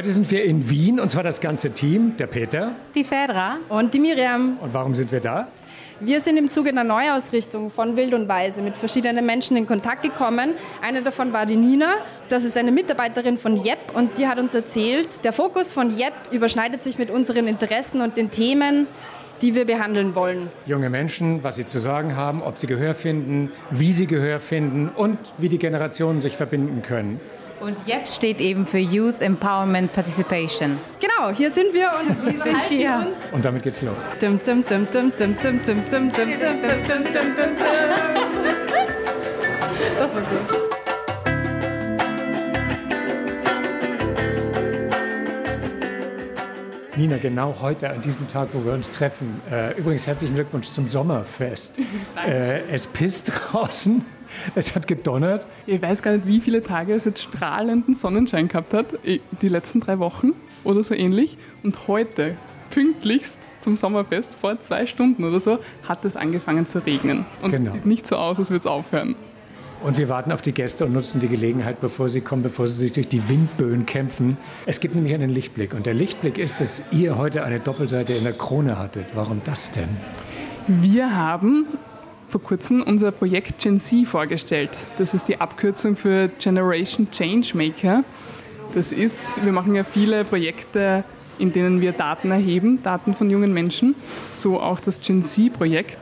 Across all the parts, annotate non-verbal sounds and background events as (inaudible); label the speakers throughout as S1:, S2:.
S1: Heute sind wir in Wien und zwar das ganze Team, der Peter,
S2: die Fedra
S3: und die Miriam.
S1: Und warum sind wir da?
S3: Wir sind im Zuge einer Neuausrichtung von Wild und Weise mit verschiedenen Menschen in Kontakt gekommen. Eine davon war die Nina. Das ist eine Mitarbeiterin von JEP und die hat uns erzählt, der Fokus von JEP überschneidet sich mit unseren Interessen und den Themen, die wir behandeln wollen.
S1: Junge Menschen, was sie zu sagen haben, ob sie Gehör finden, wie sie Gehör finden und wie die Generationen sich verbinden können.
S2: Und YEP steht eben für Youth Empowerment Participation.
S3: Genau, hier sind wir und wir sind hier.
S1: Und damit geht's los.
S3: Das war gut.
S1: Nina, genau heute an diesem Tag, wo wir uns treffen. Äh, übrigens herzlichen Glückwunsch zum Sommerfest. Äh, es pisst draußen. (laughs) Es hat gedonnert.
S4: Ich weiß gar nicht, wie viele Tage es jetzt strahlenden Sonnenschein gehabt hat, die letzten drei Wochen oder so ähnlich. Und heute, pünktlichst zum Sommerfest, vor zwei Stunden oder so, hat es angefangen zu regnen. Und genau. es sieht nicht so aus, als würde es aufhören.
S1: Und wir warten auf die Gäste und nutzen die Gelegenheit, bevor sie kommen, bevor sie sich durch die Windböen kämpfen. Es gibt nämlich einen Lichtblick. Und der Lichtblick ist, dass ihr heute eine Doppelseite in der Krone hattet. Warum das denn?
S4: Wir haben vor kurzem unser Projekt Gen Z vorgestellt. Das ist die Abkürzung für Generation Changemaker. Das ist, wir machen ja viele Projekte, in denen wir Daten erheben, Daten von jungen Menschen, so auch das Gen Z-Projekt.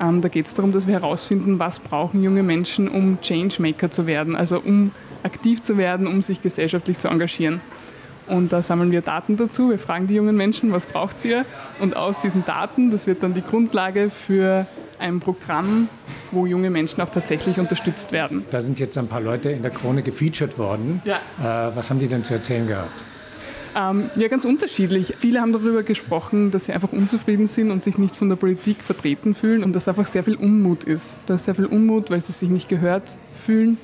S4: Ähm, da geht es darum, dass wir herausfinden, was brauchen junge Menschen, um Changemaker zu werden, also um aktiv zu werden, um sich gesellschaftlich zu engagieren. Und da sammeln wir Daten dazu. Wir fragen die jungen Menschen, was braucht ihr? Und aus diesen Daten, das wird dann die Grundlage für ein Programm, wo junge Menschen auch tatsächlich unterstützt werden.
S1: Da sind jetzt ein paar Leute in der Krone gefeatured worden. Ja. Äh, was haben die denn zu erzählen gehabt?
S4: Ähm, ja, ganz unterschiedlich. Viele haben darüber gesprochen, dass sie einfach unzufrieden sind und sich nicht von der Politik vertreten fühlen und dass einfach sehr viel Unmut ist. Da ist sehr viel Unmut, weil sie sich nicht gehört fühlen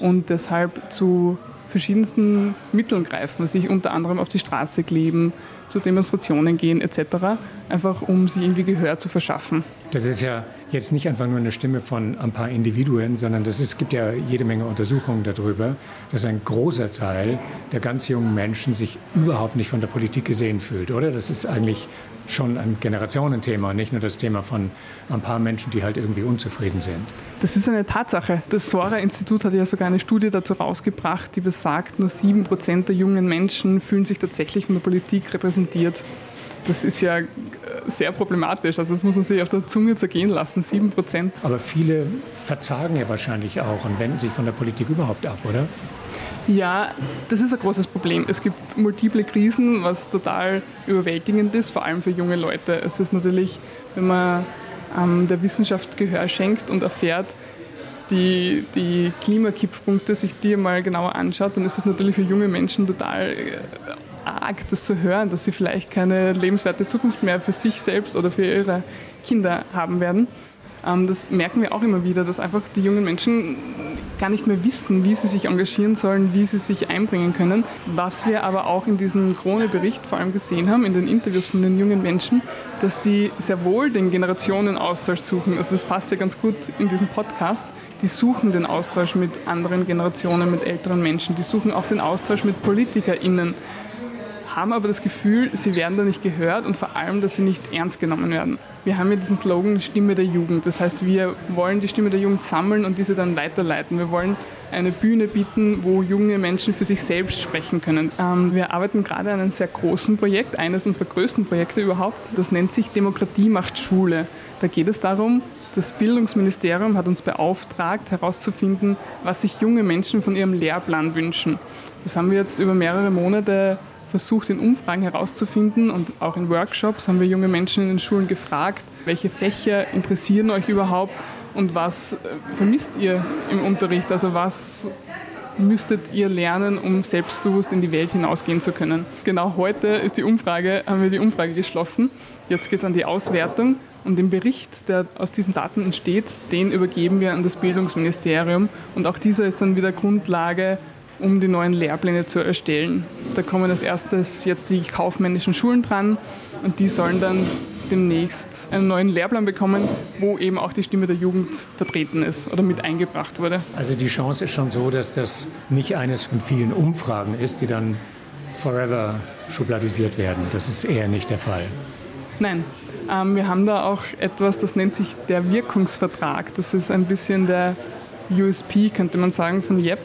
S4: und deshalb zu verschiedensten Mitteln greifen, sich unter anderem auf die Straße kleben, zu Demonstrationen gehen etc., einfach um sich irgendwie Gehör zu verschaffen.
S1: Das ist ja jetzt nicht einfach nur eine Stimme von ein paar Individuen, sondern das ist, es gibt ja jede Menge Untersuchungen darüber, dass ein großer Teil der ganz jungen Menschen sich überhaupt nicht von der Politik gesehen fühlt, oder? Das ist eigentlich schon ein Generationenthema, nicht nur das Thema von ein paar Menschen, die halt irgendwie unzufrieden sind.
S4: Das ist eine Tatsache. Das Sora-Institut hat ja sogar eine Studie dazu rausgebracht, die besagt, nur sieben Prozent der jungen Menschen fühlen sich tatsächlich von der Politik repräsentiert. Das ist ja äh, sehr problematisch. Also das muss man sich auf der Zunge zergehen lassen, sieben Prozent.
S1: Aber viele verzagen ja wahrscheinlich auch und wenden sich von der Politik überhaupt ab, oder?
S4: Ja, das ist ein großes Problem. Es gibt multiple Krisen, was total überwältigend ist, vor allem für junge Leute. Es ist natürlich, wenn man ähm, der Wissenschaft Gehör schenkt und erfährt, die, die Klimakipppunkte sich die mal genauer anschaut, dann ist es natürlich für junge Menschen total äh, arg, das zu hören, dass sie vielleicht keine lebenswerte Zukunft mehr für sich selbst oder für ihre Kinder haben werden. Ähm, das merken wir auch immer wieder, dass einfach die jungen Menschen gar nicht mehr wissen, wie sie sich engagieren sollen, wie sie sich einbringen können. Was wir aber auch in diesem Krone-Bericht vor allem gesehen haben, in den Interviews von den jungen Menschen, dass die sehr wohl den Generationenaustausch suchen. Also das passt ja ganz gut in diesem Podcast. Die suchen den Austausch mit anderen Generationen, mit älteren Menschen. Die suchen auch den Austausch mit PolitikerInnen haben aber das Gefühl, sie werden da nicht gehört und vor allem, dass sie nicht ernst genommen werden. Wir haben ja diesen Slogan Stimme der Jugend. Das heißt, wir wollen die Stimme der Jugend sammeln und diese dann weiterleiten. Wir wollen eine Bühne bieten, wo junge Menschen für sich selbst sprechen können. Ähm, wir arbeiten gerade an einem sehr großen Projekt, eines unserer größten Projekte überhaupt. Das nennt sich Demokratie macht Schule. Da geht es darum, das Bildungsministerium hat uns beauftragt, herauszufinden, was sich junge Menschen von ihrem Lehrplan wünschen. Das haben wir jetzt über mehrere Monate versucht, in Umfragen herauszufinden und auch in Workshops haben wir junge Menschen in den Schulen gefragt, welche Fächer interessieren euch überhaupt und was äh, vermisst ihr im Unterricht? Also was müsstet ihr lernen, um selbstbewusst in die Welt hinausgehen zu können? Genau heute ist die Umfrage, haben wir die Umfrage geschlossen. Jetzt geht es an die Auswertung und den Bericht, der aus diesen Daten entsteht, den übergeben wir an das Bildungsministerium und auch dieser ist dann wieder Grundlage um die neuen Lehrpläne zu erstellen. Da kommen als erstes jetzt die kaufmännischen Schulen dran und die sollen dann demnächst einen neuen Lehrplan bekommen, wo eben auch die Stimme der Jugend vertreten ist oder mit eingebracht wurde.
S1: Also die Chance ist schon so, dass das nicht eines von vielen Umfragen ist, die dann forever schubladisiert werden. Das ist eher nicht der Fall.
S4: Nein, ähm, wir haben da auch etwas, das nennt sich der Wirkungsvertrag. Das ist ein bisschen der USP, könnte man sagen, von JEP.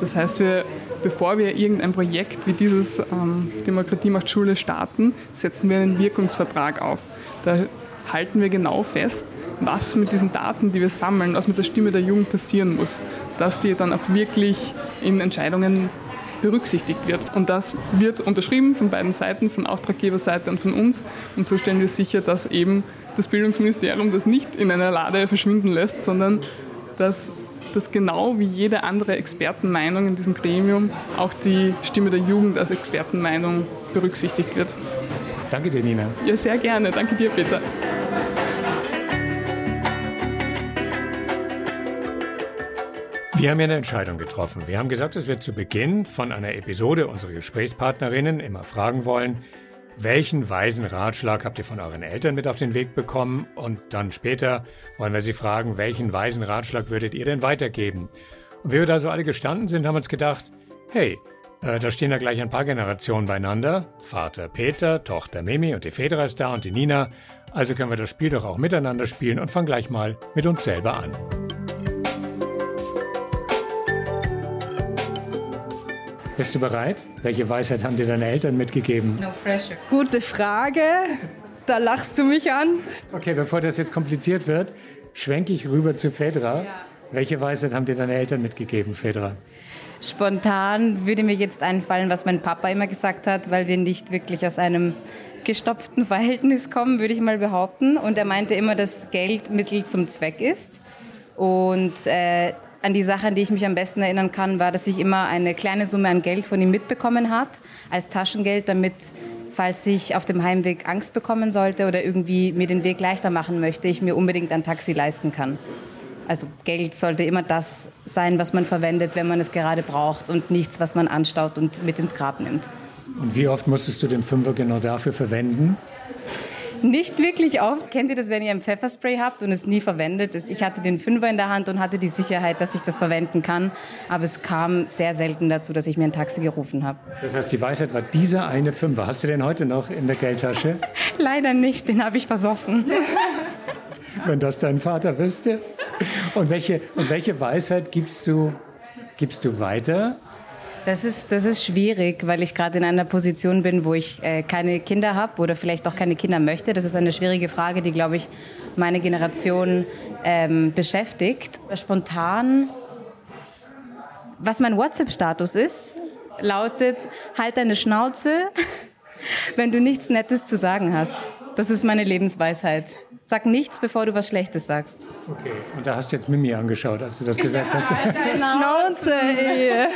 S4: Das heißt, wir, bevor wir irgendein Projekt wie dieses ähm, Demokratie macht Schule starten, setzen wir einen Wirkungsvertrag auf. Da halten wir genau fest, was mit diesen Daten, die wir sammeln, was mit der Stimme der Jugend passieren muss, dass die dann auch wirklich in Entscheidungen berücksichtigt wird. Und das wird unterschrieben von beiden Seiten, von Auftraggeberseite und von uns. Und so stellen wir sicher, dass eben das Bildungsministerium das nicht in einer Lade verschwinden lässt, sondern dass das genau wie jede andere Expertenmeinung in diesem Gremium auch die Stimme der Jugend als Expertenmeinung berücksichtigt wird.
S1: Danke dir, Nina.
S4: Ja, sehr gerne. Danke dir, Peter.
S1: Wir haben ja eine Entscheidung getroffen. Wir haben gesagt, dass wir zu Beginn von einer Episode unsere Gesprächspartnerinnen immer fragen wollen, welchen weisen Ratschlag habt ihr von euren Eltern mit auf den Weg bekommen? Und dann später wollen wir sie fragen, welchen weisen Ratschlag würdet ihr denn weitergeben? Und wie wir da so alle gestanden sind, haben wir uns gedacht, hey, äh, da stehen ja gleich ein paar Generationen beieinander. Vater Peter, Tochter Mimi und die Fedra ist da und die Nina. Also können wir das Spiel doch auch miteinander spielen und fangen gleich mal mit uns selber an. Bist du bereit? Welche Weisheit haben dir deine Eltern mitgegeben?
S2: No pressure.
S3: Gute Frage. Da lachst du mich an.
S1: Okay, bevor das jetzt kompliziert wird, schwenke ich rüber zu Fedra. Ja. Welche Weisheit haben dir deine Eltern mitgegeben, Fedra?
S2: Spontan würde mir jetzt einfallen, was mein Papa immer gesagt hat, weil wir nicht wirklich aus einem gestopften Verhältnis kommen, würde ich mal behaupten. Und er meinte immer, dass Geld Mittel zum Zweck ist. Und äh, an die Sache, an die ich mich am besten erinnern kann, war, dass ich immer eine kleine Summe an Geld von ihm mitbekommen habe, als Taschengeld, damit, falls ich auf dem Heimweg Angst bekommen sollte oder irgendwie mir den Weg leichter machen möchte, ich mir unbedingt ein Taxi leisten kann. Also Geld sollte immer das sein, was man verwendet, wenn man es gerade braucht und nichts, was man anstaut und mit ins Grab nimmt.
S1: Und wie oft musstest du den Fünfer genau dafür verwenden?
S2: Nicht wirklich oft. Kennt ihr das, wenn ihr ein Pfefferspray habt und es nie verwendet? Ich hatte den Fünfer in der Hand und hatte die Sicherheit, dass ich das verwenden kann. Aber es kam sehr selten dazu, dass ich mir ein Taxi gerufen habe.
S1: Das heißt, die Weisheit war dieser eine Fünfer. Hast du den heute noch in der Geldtasche? (laughs)
S2: Leider nicht, den habe ich versoffen. (laughs)
S1: wenn das dein Vater wüsste. Und welche, und welche Weisheit gibst du, gibst du weiter?
S2: Das ist, das ist schwierig, weil ich gerade in einer Position bin, wo ich äh, keine Kinder habe oder vielleicht auch keine Kinder möchte. Das ist eine schwierige Frage, die, glaube ich, meine Generation ähm, beschäftigt. Spontan, was mein WhatsApp-Status ist, lautet, halt deine Schnauze, (laughs) wenn du nichts Nettes zu sagen hast. Das ist meine Lebensweisheit. Sag nichts, bevor du was Schlechtes sagst.
S1: Okay, und da hast du jetzt Mimi angeschaut, als du das gesagt hast.
S3: Schnauze, ey.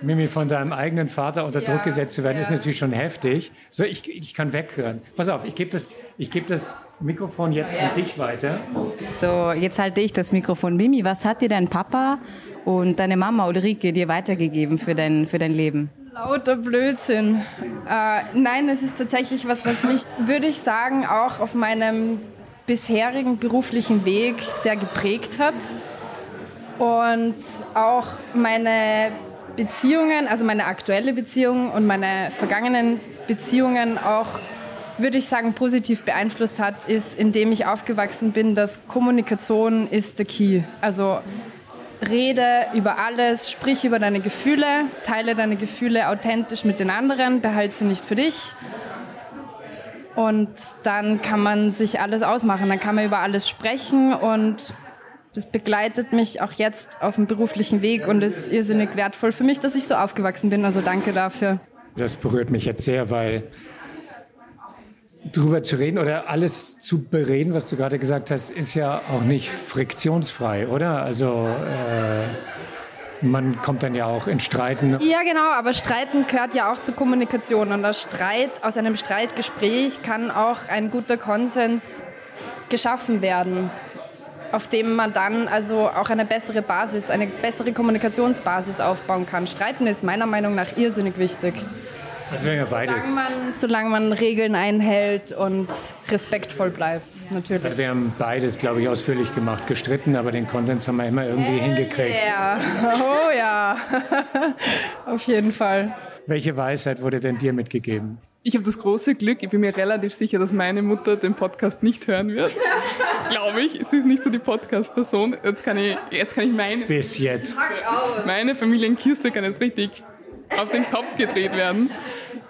S1: Mimi, von deinem eigenen Vater unter ja, Druck gesetzt zu werden, ja. ist natürlich schon heftig. So, ich, ich kann weghören. Pass auf, ich gebe das, geb das Mikrofon jetzt ja. an dich weiter.
S2: So, jetzt halte ich das Mikrofon. Mimi, was hat dir dein Papa und deine Mama Ulrike dir weitergegeben für dein, für dein Leben?
S3: Lauter Blödsinn. Äh, nein, es ist tatsächlich was, was mich, würde ich sagen, auch auf meinem bisherigen beruflichen Weg sehr geprägt hat. Und auch meine Beziehungen, also meine aktuelle Beziehung und meine vergangenen Beziehungen auch, würde ich sagen, positiv beeinflusst hat, ist, indem ich aufgewachsen bin, dass Kommunikation ist der Key. Also rede über alles, sprich über deine Gefühle, teile deine Gefühle authentisch mit den anderen, behalte sie nicht für dich. Und dann kann man sich alles ausmachen, dann kann man über alles sprechen und das begleitet mich auch jetzt auf dem beruflichen Weg und ist irrsinnig wertvoll für mich, dass ich so aufgewachsen bin. Also danke dafür.
S1: Das berührt mich jetzt sehr, weil drüber zu reden oder alles zu bereden, was du gerade gesagt hast, ist ja auch nicht friktionsfrei, oder? Also äh, man kommt dann ja auch in Streiten.
S3: Ja, genau, aber Streiten gehört ja auch zur Kommunikation. Und aus Streit, aus einem Streitgespräch kann auch ein guter Konsens geschaffen werden, auf dem man dann also auch eine bessere Basis, eine bessere Kommunikationsbasis aufbauen kann. Streiten ist meiner Meinung nach irrsinnig wichtig.
S1: Also ja beides.
S3: Solange man, solange man Regeln einhält und respektvoll bleibt, natürlich.
S1: Also wir haben beides, glaube ich, ausführlich gemacht. Gestritten, aber den Konsens haben wir immer irgendwie hingekriegt.
S3: Ja, (laughs) oh ja, (laughs) auf jeden Fall.
S1: Welche Weisheit wurde denn dir mitgegeben?
S4: Ich habe das große Glück, ich bin mir relativ sicher, dass meine Mutter den Podcast nicht hören wird. (laughs) Glaube ich. Sie ist nicht so die Podcast-Person. Jetzt kann ich, jetzt kann ich meine.
S1: Bis jetzt.
S4: Meine Familienkiste kann jetzt richtig auf den Kopf gedreht werden.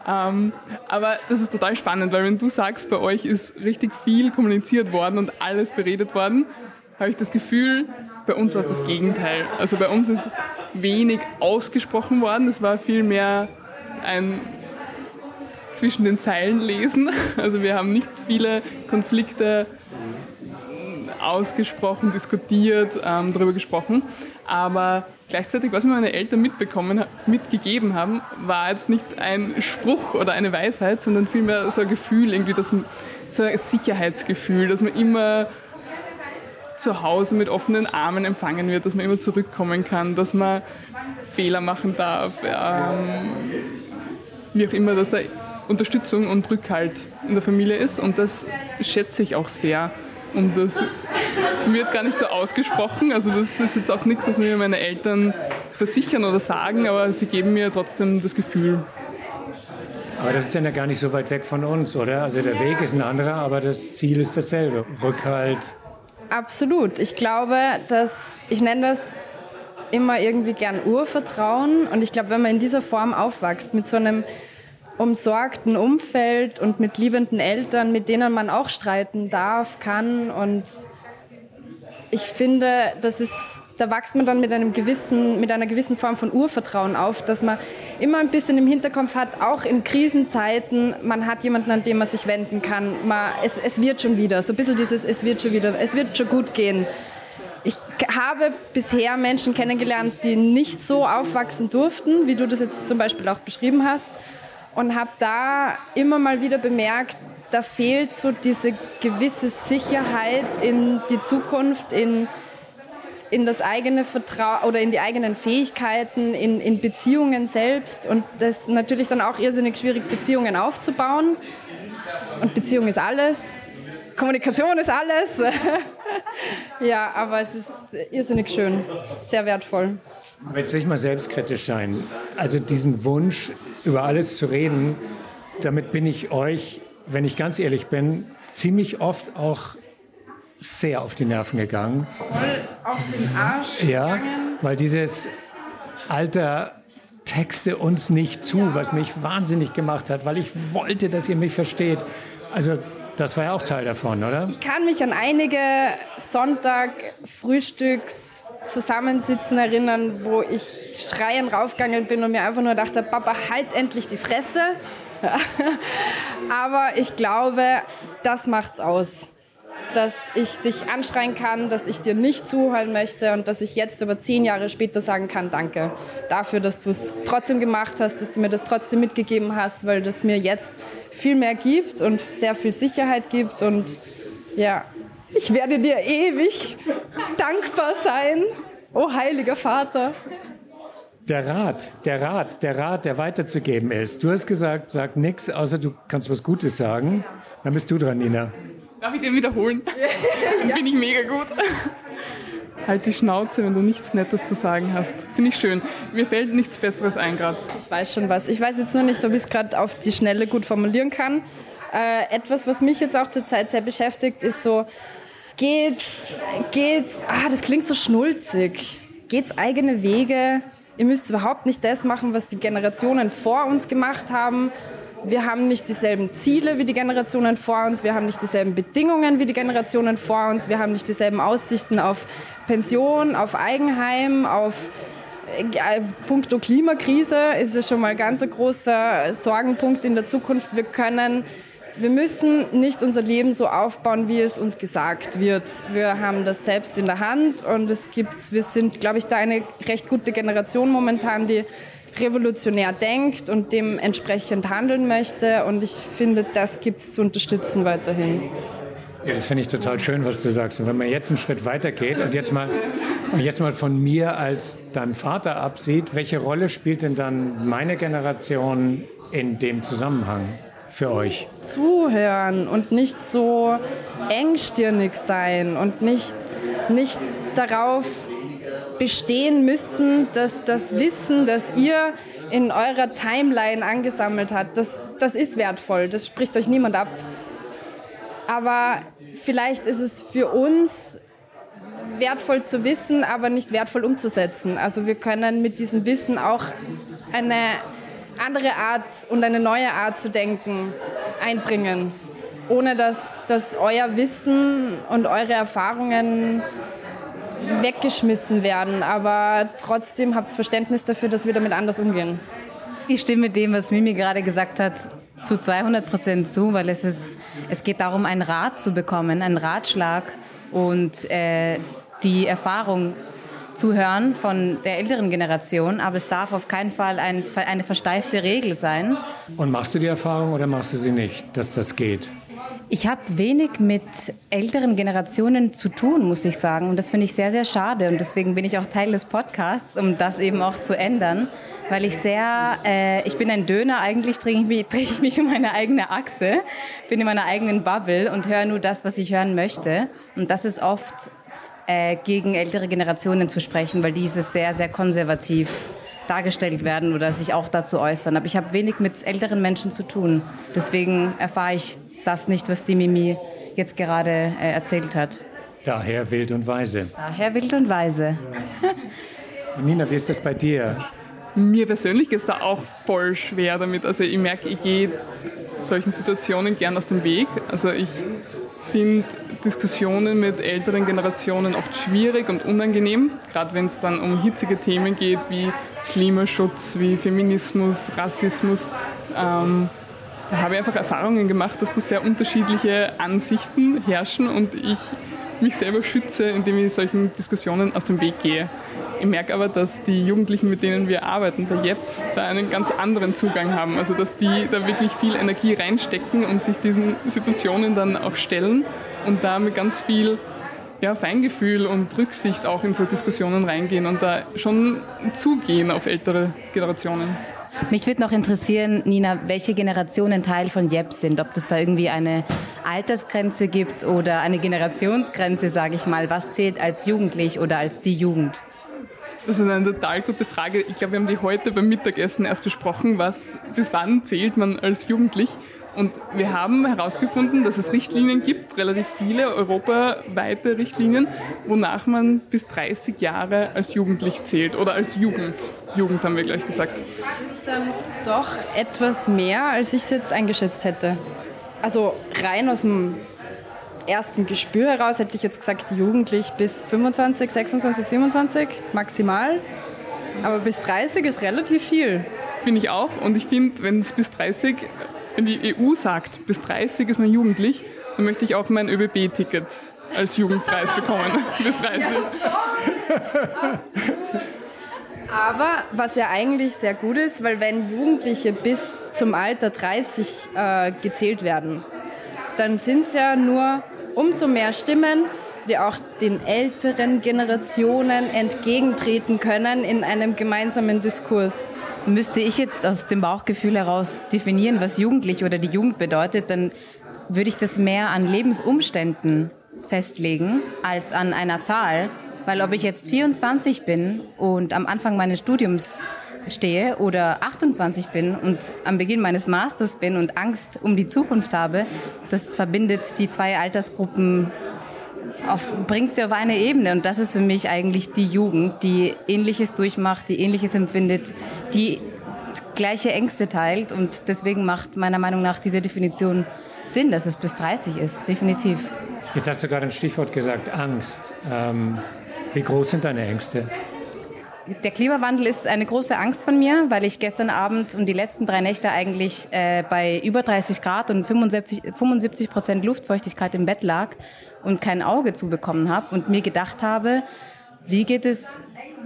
S4: Ähm, aber das ist total spannend, weil wenn du sagst, bei euch ist richtig viel kommuniziert worden und alles beredet worden, habe ich das Gefühl, bei uns war es das Gegenteil. Also bei uns ist wenig ausgesprochen worden. Es war viel mehr ein zwischen den Zeilen lesen. (laughs) Also wir haben nicht viele Konflikte ausgesprochen, diskutiert, ähm, darüber gesprochen. Aber gleichzeitig, was mir meine Eltern mitbekommen, mitgegeben haben, war jetzt nicht ein Spruch oder eine Weisheit, sondern vielmehr so ein Gefühl, irgendwie das, so ein Sicherheitsgefühl, dass man immer zu Hause mit offenen Armen empfangen wird, dass man immer zurückkommen kann, dass man Fehler machen darf, ähm, wie auch immer, dass da Unterstützung und Rückhalt in der Familie ist und das schätze ich auch sehr. Und das wird gar nicht so ausgesprochen. Also das ist jetzt auch nichts, was mir meine Eltern versichern oder sagen, aber sie geben mir trotzdem das Gefühl.
S1: Aber das ist ja gar nicht so weit weg von uns, oder? Also der Weg ist ein anderer, aber das Ziel ist dasselbe. Rückhalt.
S3: Absolut. Ich glaube, dass ich nenne das immer irgendwie gern Urvertrauen. Und ich glaube, wenn man in dieser Form aufwächst, mit so einem umsorgten Umfeld und mit liebenden Eltern, mit denen man auch streiten darf, kann. Und ich finde, das ist, da wächst man dann mit, einem gewissen, mit einer gewissen Form von Urvertrauen auf, dass man immer ein bisschen im Hinterkopf hat, auch in Krisenzeiten, man hat jemanden, an den man sich wenden kann. Man, es, es wird schon wieder, so ein bisschen dieses, es wird schon wieder, es wird schon gut gehen. Ich habe bisher Menschen kennengelernt, die nicht so aufwachsen durften, wie du das jetzt zum Beispiel auch beschrieben hast und habe da immer mal wieder bemerkt, da fehlt so diese gewisse Sicherheit in die Zukunft, in, in das eigene Vertrauen oder in die eigenen Fähigkeiten, in, in Beziehungen selbst und das ist natürlich dann auch irrsinnig schwierig, Beziehungen aufzubauen. Und Beziehung ist alles, Kommunikation ist alles. (laughs) ja, aber es ist irrsinnig schön, sehr wertvoll.
S1: Aber jetzt will ich mal selbstkritisch sein. Also diesen Wunsch, über alles zu reden, damit bin ich euch, wenn ich ganz ehrlich bin, ziemlich oft auch sehr auf die Nerven gegangen.
S3: Voll auf den Arsch
S1: Ja, gegangen. weil dieses Alter Texte uns nicht zu, ja. was mich wahnsinnig gemacht hat, weil ich wollte, dass ihr mich versteht. Also das war ja auch Teil davon, oder?
S3: Ich kann mich an einige Sonntag-Frühstücks Zusammensitzen erinnern, wo ich schreiend raufgegangen bin und mir einfach nur dachte, Papa, halt endlich die Fresse. (laughs) Aber ich glaube, das macht's aus. Dass ich dich anschreien kann, dass ich dir nicht zuhören möchte und dass ich jetzt aber zehn Jahre später sagen kann, danke dafür, dass du es trotzdem gemacht hast, dass du mir das trotzdem mitgegeben hast, weil das mir jetzt viel mehr gibt und sehr viel Sicherheit gibt und ja, ich werde dir ewig dankbar sein, oh heiliger Vater.
S1: Der Rat, der Rat, der Rat, der weiterzugeben ist. Du hast gesagt, sag nichts, außer du kannst was Gutes sagen. Dann bist du dran, Nina.
S4: Darf ich den wiederholen? (laughs) (laughs) ja. Finde ich mega gut. Halt die Schnauze, wenn du nichts Nettes zu sagen hast. Finde ich schön. Mir fällt nichts Besseres ein gerade.
S3: Ich weiß schon was. Ich weiß jetzt nur nicht, ob ich es gerade auf die Schnelle gut formulieren kann. Äh, etwas, was mich jetzt auch zurzeit sehr beschäftigt, ist so, geht's, geht's, ah, das klingt so schnulzig, geht's eigene Wege. Ihr müsst überhaupt nicht das machen, was die Generationen vor uns gemacht haben. Wir haben nicht dieselben Ziele wie die Generationen vor uns, wir haben nicht dieselben Bedingungen wie die Generationen vor uns, wir haben nicht dieselben Aussichten auf Pension, auf Eigenheim, auf äh, puncto Klimakrise ist es schon mal ganz ein großer Sorgenpunkt in der Zukunft. Wir können wir müssen nicht unser Leben so aufbauen, wie es uns gesagt wird. Wir haben das selbst in der Hand und es gibt, wir sind, glaube ich, da eine recht gute Generation momentan, die revolutionär denkt und dementsprechend handeln möchte. Und ich finde, das gibt es zu unterstützen weiterhin.
S1: Ja, das finde ich total schön, was du sagst. Und wenn man jetzt einen Schritt weiter geht und jetzt mal, und jetzt mal von mir als dein Vater absieht, welche Rolle spielt denn dann meine Generation in dem Zusammenhang? Für euch?
S3: Zuhören und nicht so engstirnig sein und nicht, nicht darauf bestehen müssen, dass das Wissen, das ihr in eurer Timeline angesammelt hat, das, das ist wertvoll, das spricht euch niemand ab. Aber vielleicht ist es für uns wertvoll zu wissen, aber nicht wertvoll umzusetzen. Also wir können mit diesem Wissen auch eine andere Art und eine neue Art zu denken einbringen, ohne dass, dass euer Wissen und eure Erfahrungen weggeschmissen werden. Aber trotzdem habt Verständnis dafür, dass wir damit anders umgehen.
S2: Ich stimme dem, was Mimi gerade gesagt hat, zu 200 Prozent zu, weil es, ist, es geht darum, einen Rat zu bekommen, einen Ratschlag und äh, die Erfahrung zu hören von der älteren Generation, aber es darf auf keinen Fall ein, eine versteifte Regel sein.
S1: Und machst du die Erfahrung oder machst du sie nicht, dass das geht?
S2: Ich habe wenig mit älteren Generationen zu tun, muss ich sagen. Und das finde ich sehr, sehr schade. Und deswegen bin ich auch Teil des Podcasts, um das eben auch zu ändern. Weil ich sehr, äh, ich bin ein Döner, eigentlich drehe ich, mich, (laughs) drehe ich mich um meine eigene Achse, bin in meiner eigenen Bubble und höre nur das, was ich hören möchte. Und das ist oft äh, gegen ältere Generationen zu sprechen, weil diese sehr, sehr konservativ dargestellt werden oder sich auch dazu äußern. Aber ich habe wenig mit älteren Menschen zu tun. Deswegen erfahre ich das nicht, was die Mimi jetzt gerade äh, erzählt hat.
S1: Daher wild und weise.
S2: Daher wild und weise.
S1: Nina, wie ist das bei dir?
S4: Mir persönlich geht es da auch voll schwer damit. Also ich merke, ich gehe solchen Situationen gern aus dem Weg. Also ich finde Diskussionen mit älteren Generationen oft schwierig und unangenehm, gerade wenn es dann um hitzige Themen geht wie Klimaschutz, wie Feminismus, Rassismus. Ähm, da habe ich einfach Erfahrungen gemacht, dass da sehr unterschiedliche Ansichten herrschen und ich mich selber schütze, indem ich solchen Diskussionen aus dem Weg gehe. Ich merke aber, dass die Jugendlichen, mit denen wir arbeiten, bei JEP, da einen ganz anderen Zugang haben. Also dass die da wirklich viel Energie reinstecken und sich diesen Situationen dann auch stellen und da mit ganz viel ja, Feingefühl und Rücksicht auch in so Diskussionen reingehen und da schon zugehen auf ältere Generationen.
S2: Mich würde noch interessieren, Nina, welche Generationen Teil von JEP sind. Ob es da irgendwie eine Altersgrenze gibt oder eine Generationsgrenze, sage ich mal. Was zählt als jugendlich oder als die Jugend?
S4: Das ist eine total gute Frage. Ich glaube, wir haben die heute beim Mittagessen erst besprochen. Was, bis wann zählt man als jugendlich? Und wir haben herausgefunden, dass es Richtlinien gibt, relativ viele europaweite Richtlinien, wonach man bis 30 Jahre als jugendlich zählt oder als Jugend. Jugend haben wir gleich gesagt. Das
S3: ist dann doch etwas mehr, als ich es jetzt eingeschätzt hätte. Also rein aus dem ersten Gespür heraus hätte ich jetzt gesagt, jugendlich bis 25, 26, 27 maximal. Aber bis 30 ist relativ viel.
S4: Finde ich auch. Und ich finde, wenn es bis 30 wenn die EU sagt, bis 30 ist man jugendlich, dann möchte ich auch mein ÖBB-Ticket als Jugendpreis bekommen. (laughs) bis 30.
S3: Aber was ja eigentlich sehr gut ist, weil wenn Jugendliche bis zum Alter 30 äh, gezählt werden, dann sind es ja nur umso mehr Stimmen, die auch den älteren Generationen entgegentreten können in einem gemeinsamen Diskurs.
S2: Müsste ich jetzt aus dem Bauchgefühl heraus definieren, was jugendlich oder die Jugend bedeutet, dann würde ich das mehr an Lebensumständen festlegen als an einer Zahl. Weil ob ich jetzt 24 bin und am Anfang meines Studiums stehe oder 28 bin und am Beginn meines Masters bin und Angst um die Zukunft habe, das verbindet die zwei Altersgruppen bringt sie auf eine Ebene. Und das ist für mich eigentlich die Jugend, die Ähnliches durchmacht, die Ähnliches empfindet, die gleiche Ängste teilt. Und deswegen macht meiner Meinung nach diese Definition Sinn, dass es bis 30 ist, definitiv.
S1: Jetzt hast du gerade ein Stichwort gesagt, Angst. Ähm, wie groß sind deine Ängste?
S2: Der Klimawandel ist eine große Angst von mir, weil ich gestern Abend und die letzten drei Nächte eigentlich äh, bei über 30 Grad und 75, 75 Prozent Luftfeuchtigkeit im Bett lag und kein Auge zubekommen habe und mir gedacht habe, wie geht es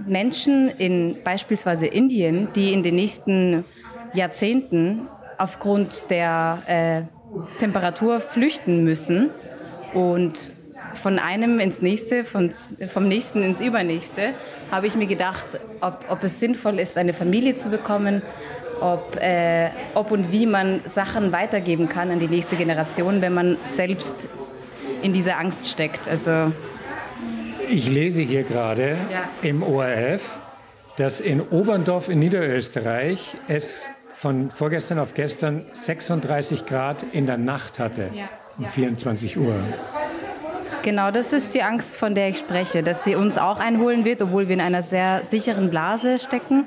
S2: Menschen in beispielsweise Indien, die in den nächsten Jahrzehnten aufgrund der äh, Temperatur flüchten müssen und von einem ins nächste, von, vom nächsten ins übernächste, habe ich mir gedacht, ob, ob es sinnvoll ist, eine Familie zu bekommen, ob, äh, ob und wie man Sachen weitergeben kann an die nächste Generation, wenn man selbst in dieser Angst steckt. Also
S1: ich lese hier gerade ja. im ORF, dass in Oberndorf in Niederösterreich es von vorgestern auf gestern 36 Grad in der Nacht hatte, ja. um 24 Uhr.
S2: Genau, das ist die Angst, von der ich spreche, dass sie uns auch einholen wird, obwohl wir in einer sehr sicheren Blase stecken.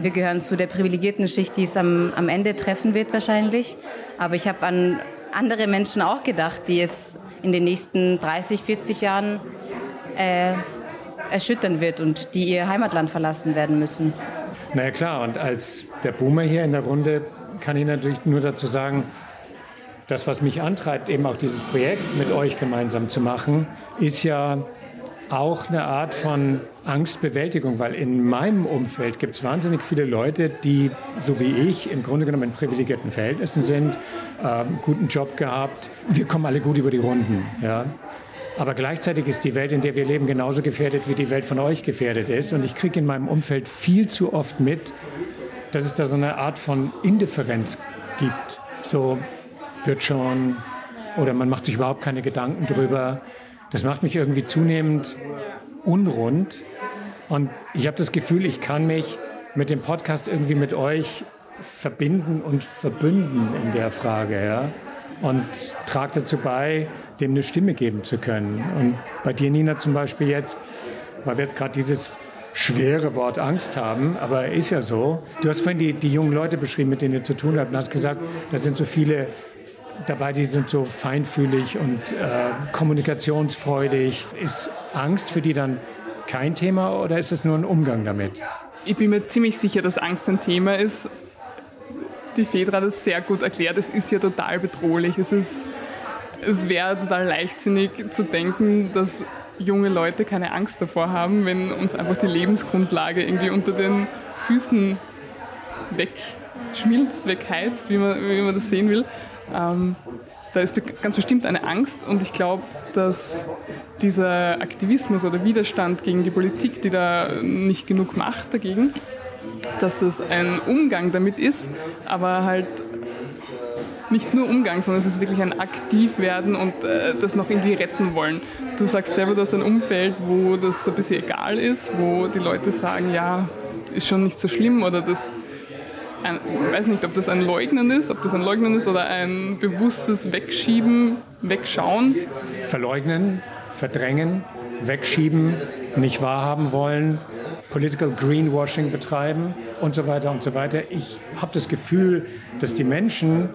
S2: Wir gehören zu der privilegierten Schicht, die es am, am Ende treffen wird wahrscheinlich. Aber ich habe an andere Menschen auch gedacht, die es in den nächsten 30, 40 Jahren äh, erschüttern wird und die ihr Heimatland verlassen werden müssen.
S1: Na ja, klar, und als der Boomer hier in der Runde kann ich natürlich nur dazu sagen, das, was mich antreibt, eben auch dieses Projekt mit euch gemeinsam zu machen, ist ja auch eine Art von Angstbewältigung, weil in meinem Umfeld gibt es wahnsinnig viele Leute, die, so wie ich, im Grunde genommen in privilegierten Verhältnissen sind, äh, guten Job gehabt. Wir kommen alle gut über die Runden. Ja? Aber gleichzeitig ist die Welt, in der wir leben, genauso gefährdet, wie die Welt von euch gefährdet ist. Und ich kriege in meinem Umfeld viel zu oft mit, dass es da so eine Art von Indifferenz gibt. So, wird schon oder man macht sich überhaupt keine Gedanken drüber. Das macht mich irgendwie zunehmend unrund und ich habe das Gefühl, ich kann mich mit dem Podcast irgendwie mit euch verbinden und verbünden in der Frage, ja. Und trage dazu bei, dem eine Stimme geben zu können. Und bei dir, Nina, zum Beispiel jetzt, weil wir jetzt gerade dieses schwere Wort Angst haben, aber ist ja so. Du hast vorhin die, die jungen Leute beschrieben, mit denen ihr zu tun habt, und hast gesagt, da sind so viele dabei, die sind so feinfühlig und äh, kommunikationsfreudig. Ist Angst für die dann kein Thema oder ist es nur ein Umgang damit?
S4: Ich bin mir ziemlich sicher, dass Angst ein Thema ist. Die Fedra hat es sehr gut erklärt. Es ist ja total bedrohlich. Es, es wäre total leichtsinnig zu denken, dass junge Leute keine Angst davor haben, wenn uns einfach die Lebensgrundlage irgendwie unter den Füßen wegschmilzt, wegheizt, wie man, wie man das sehen will. Ähm, da ist ganz bestimmt eine Angst und ich glaube, dass dieser Aktivismus oder Widerstand gegen die Politik, die da nicht genug macht dagegen, dass das ein Umgang damit ist, aber halt nicht nur Umgang, sondern es ist wirklich ein Aktivwerden und äh, das noch irgendwie retten wollen. Du sagst selber, du hast ein Umfeld, wo das so ein bisschen egal ist, wo die Leute sagen, ja, ist schon nicht so schlimm oder das ein, ich weiß nicht, ob das ein Leugnen ist, ob das ein Leugnen ist oder ein bewusstes Wegschieben, Wegschauen.
S1: Verleugnen, verdrängen, wegschieben, nicht wahrhaben wollen, Political Greenwashing betreiben und so weiter und so weiter. Ich habe das Gefühl, dass die Menschen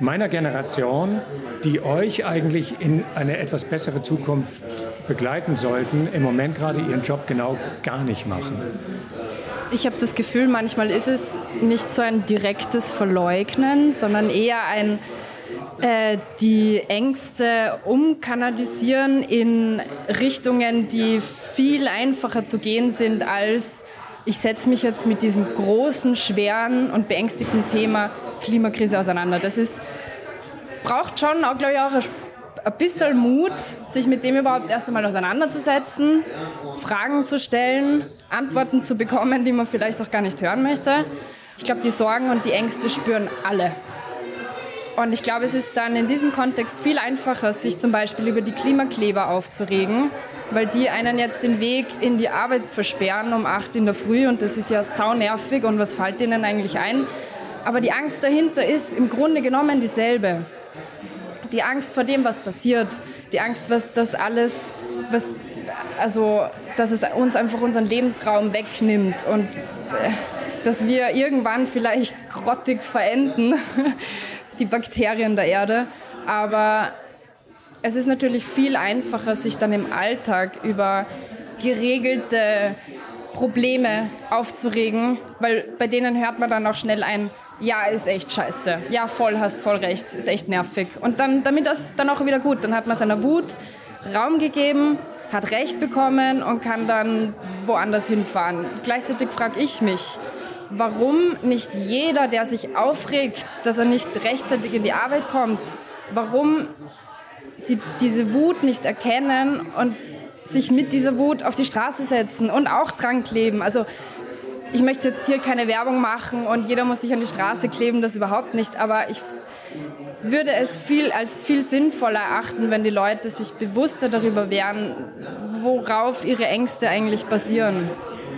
S1: meiner Generation, die euch eigentlich in eine etwas bessere Zukunft begleiten sollten, im Moment gerade ihren Job genau gar nicht machen.
S3: Ich habe das Gefühl, manchmal ist es nicht so ein direktes Verleugnen, sondern eher ein äh, die Ängste umkanalisieren in Richtungen, die viel einfacher zu gehen sind als ich setze mich jetzt mit diesem großen, schweren und beängstigten Thema Klimakrise auseinander. Das ist, braucht schon, glaube ich, auch ein bisschen Mut, sich mit dem überhaupt erst einmal auseinanderzusetzen, Fragen zu stellen, Antworten zu bekommen, die man vielleicht auch gar nicht hören möchte. Ich glaube, die Sorgen und die Ängste spüren alle. Und ich glaube, es ist dann in diesem Kontext viel einfacher, sich zum Beispiel über die Klimakleber aufzuregen, weil die einen jetzt den Weg in die Arbeit versperren um 8 in der Früh und das ist ja sau nervig und was fällt ihnen eigentlich ein? Aber die Angst dahinter ist im Grunde genommen dieselbe die Angst vor dem, was passiert, die Angst, was das alles, was, also, dass es uns einfach unseren Lebensraum wegnimmt und äh, dass wir irgendwann vielleicht (laughs) grottig verenden, (laughs) die Bakterien der Erde. Aber es ist natürlich viel einfacher, sich dann im Alltag über geregelte Probleme aufzuregen, weil bei denen hört man dann auch schnell ein, ja, ist echt scheiße. Ja, voll, hast voll recht, ist echt nervig. Und dann, damit das dann auch wieder gut, dann hat man seiner Wut Raum gegeben, hat Recht bekommen und kann dann woanders hinfahren. Gleichzeitig frage ich mich, warum nicht jeder, der sich aufregt, dass er nicht rechtzeitig in die Arbeit kommt, warum sie diese Wut nicht erkennen und sich mit dieser Wut auf die Straße setzen und auch dran kleben. Also ich möchte jetzt hier keine Werbung machen und jeder muss sich an die Straße kleben, das überhaupt nicht. Aber ich würde es viel, als viel sinnvoller erachten, wenn die Leute sich bewusster darüber wären, worauf ihre Ängste eigentlich basieren.